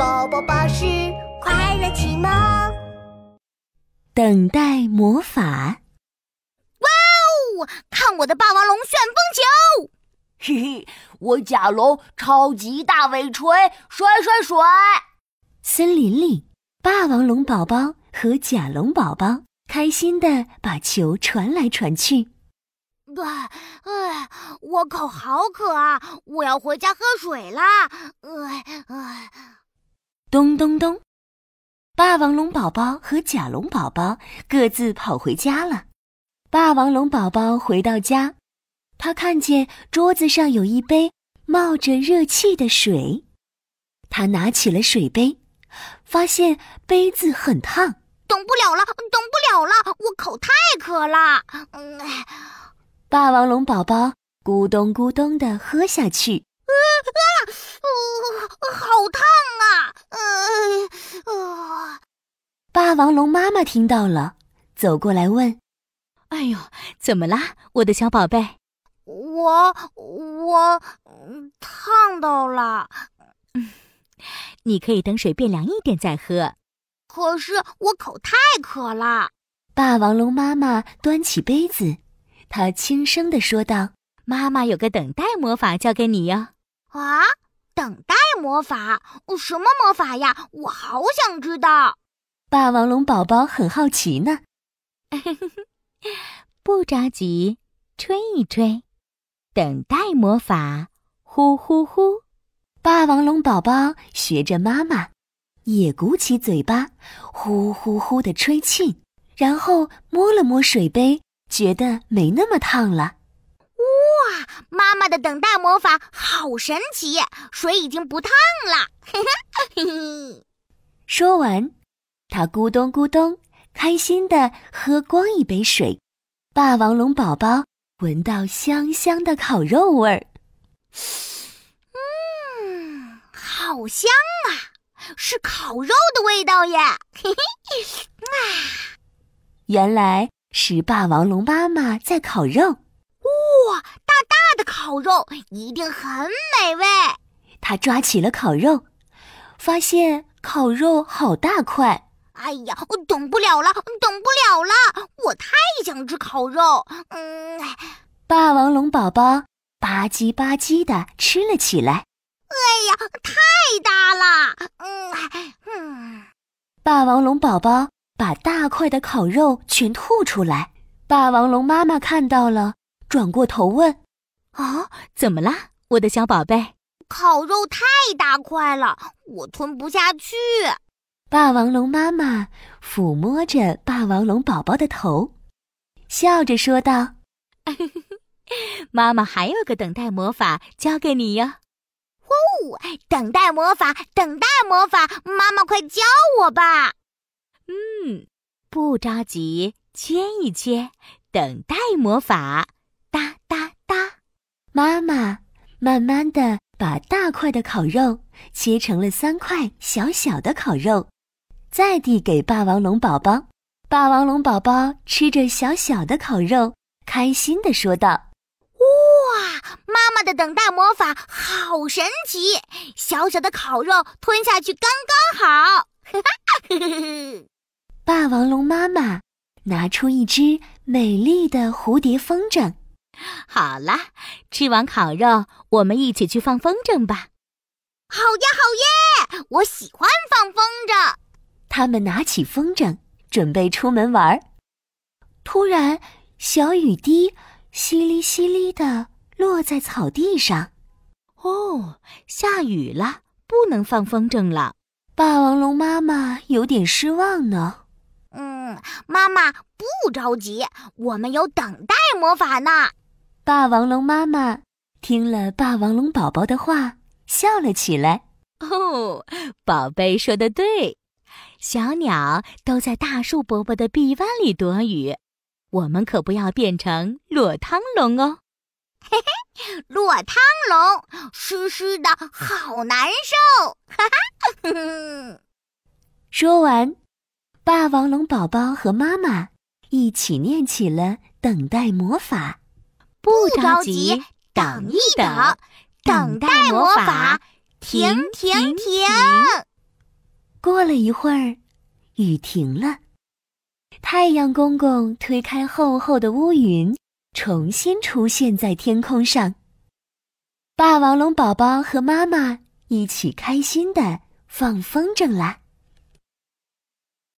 宝宝巴士快乐启蒙，等待魔法。哇哦！看我的霸王龙旋风球！嘿嘿，我甲龙超级大尾锤，甩甩甩！森林里，霸王龙宝宝和甲龙宝宝开心的把球传来传去。哎，我口好渴啊！我要回家喝水啦！哎哎，咚咚咚，霸王龙宝宝和甲龙宝宝各自跑回家了。霸王龙宝宝回到家，他看见桌子上有一杯冒着热气的水，他拿起了水杯，发现杯子很烫，等不了了，等不了了，我口太渴了。嗯。霸王龙宝宝咕咚咕咚的喝下去，啊啊，好烫啊！呃，霸王龙妈妈听到了，走过来问：“哎呦，怎么啦，我的小宝贝？”“我我烫到了。”“嗯，你可以等水变凉一点再喝。”“可是我口太渴了。”霸王龙妈妈端起杯子。她轻声地说道：“妈妈有个等待魔法教给你哟。”啊，等待魔法？什么魔法呀？我好想知道。霸王龙宝宝很好奇呢。不着急，吹一吹，等待魔法，呼呼呼。霸王龙宝宝学着妈妈，也鼓起嘴巴，呼呼呼的吹气，然后摸了摸水杯。觉得没那么烫了，哇！妈妈的等待魔法好神奇，水已经不烫了。嘿嘿嘿嘿说完，他咕咚咕咚，开心地喝光一杯水。霸王龙宝宝闻到香香的烤肉味儿，嗯，好香啊，是烤肉的味道耶！嘿嘿，啊，原来。是霸王龙妈妈在烤肉，哇，大大的烤肉一定很美味。他抓起了烤肉，发现烤肉好大块。哎呀，我等不了了，等不了了，我太想吃烤肉。嗯，霸王龙宝宝吧唧吧唧的吃了起来。哎呀，太大了。嗯嗯，霸王龙宝宝。把大块的烤肉全吐出来，霸王龙妈妈看到了，转过头问：“啊，怎么啦，我的小宝贝？烤肉太大块了，我吞不下去。”霸王龙妈妈抚摸着霸王龙宝宝的头，笑着说道：“妈妈还有个等待魔法教给你哟。”哦，等待魔法，等待魔法，妈妈快教我吧。嗯，不着急，切一切，等待魔法，哒哒哒。妈妈慢慢的把大块的烤肉切成了三块小小的烤肉，再递给霸王龙宝宝。霸王龙宝宝吃着小小的烤肉，开心的说道：“哇，妈妈的等待魔法好神奇！小小的烤肉吞下去刚刚好。”哈哈。霸王龙妈妈拿出一只美丽的蝴蝶风筝。好啦，吃完烤肉，我们一起去放风筝吧。好呀，好耶！我喜欢放风筝。他们拿起风筝，准备出门玩儿。突然，小雨滴淅沥淅沥的落在草地上。哦，下雨了，不能放风筝了。霸王龙妈妈有点失望呢。嗯，妈妈不着急，我们有等待魔法呢。霸王龙妈妈听了霸王龙宝宝的话，笑了起来。哦，宝贝说的对，小鸟都在大树伯伯的臂弯里躲雨，我们可不要变成落汤龙哦。嘿嘿，落汤龙湿湿的好难受。哈哈，说完。霸王龙宝宝和妈妈一起念起了等待魔法，不着急，等一等，等待魔法，停停停。过了一会儿，雨停了，太阳公公推开厚厚的乌云，重新出现在天空上。霸王龙宝宝和妈妈一起开心的放风筝啦。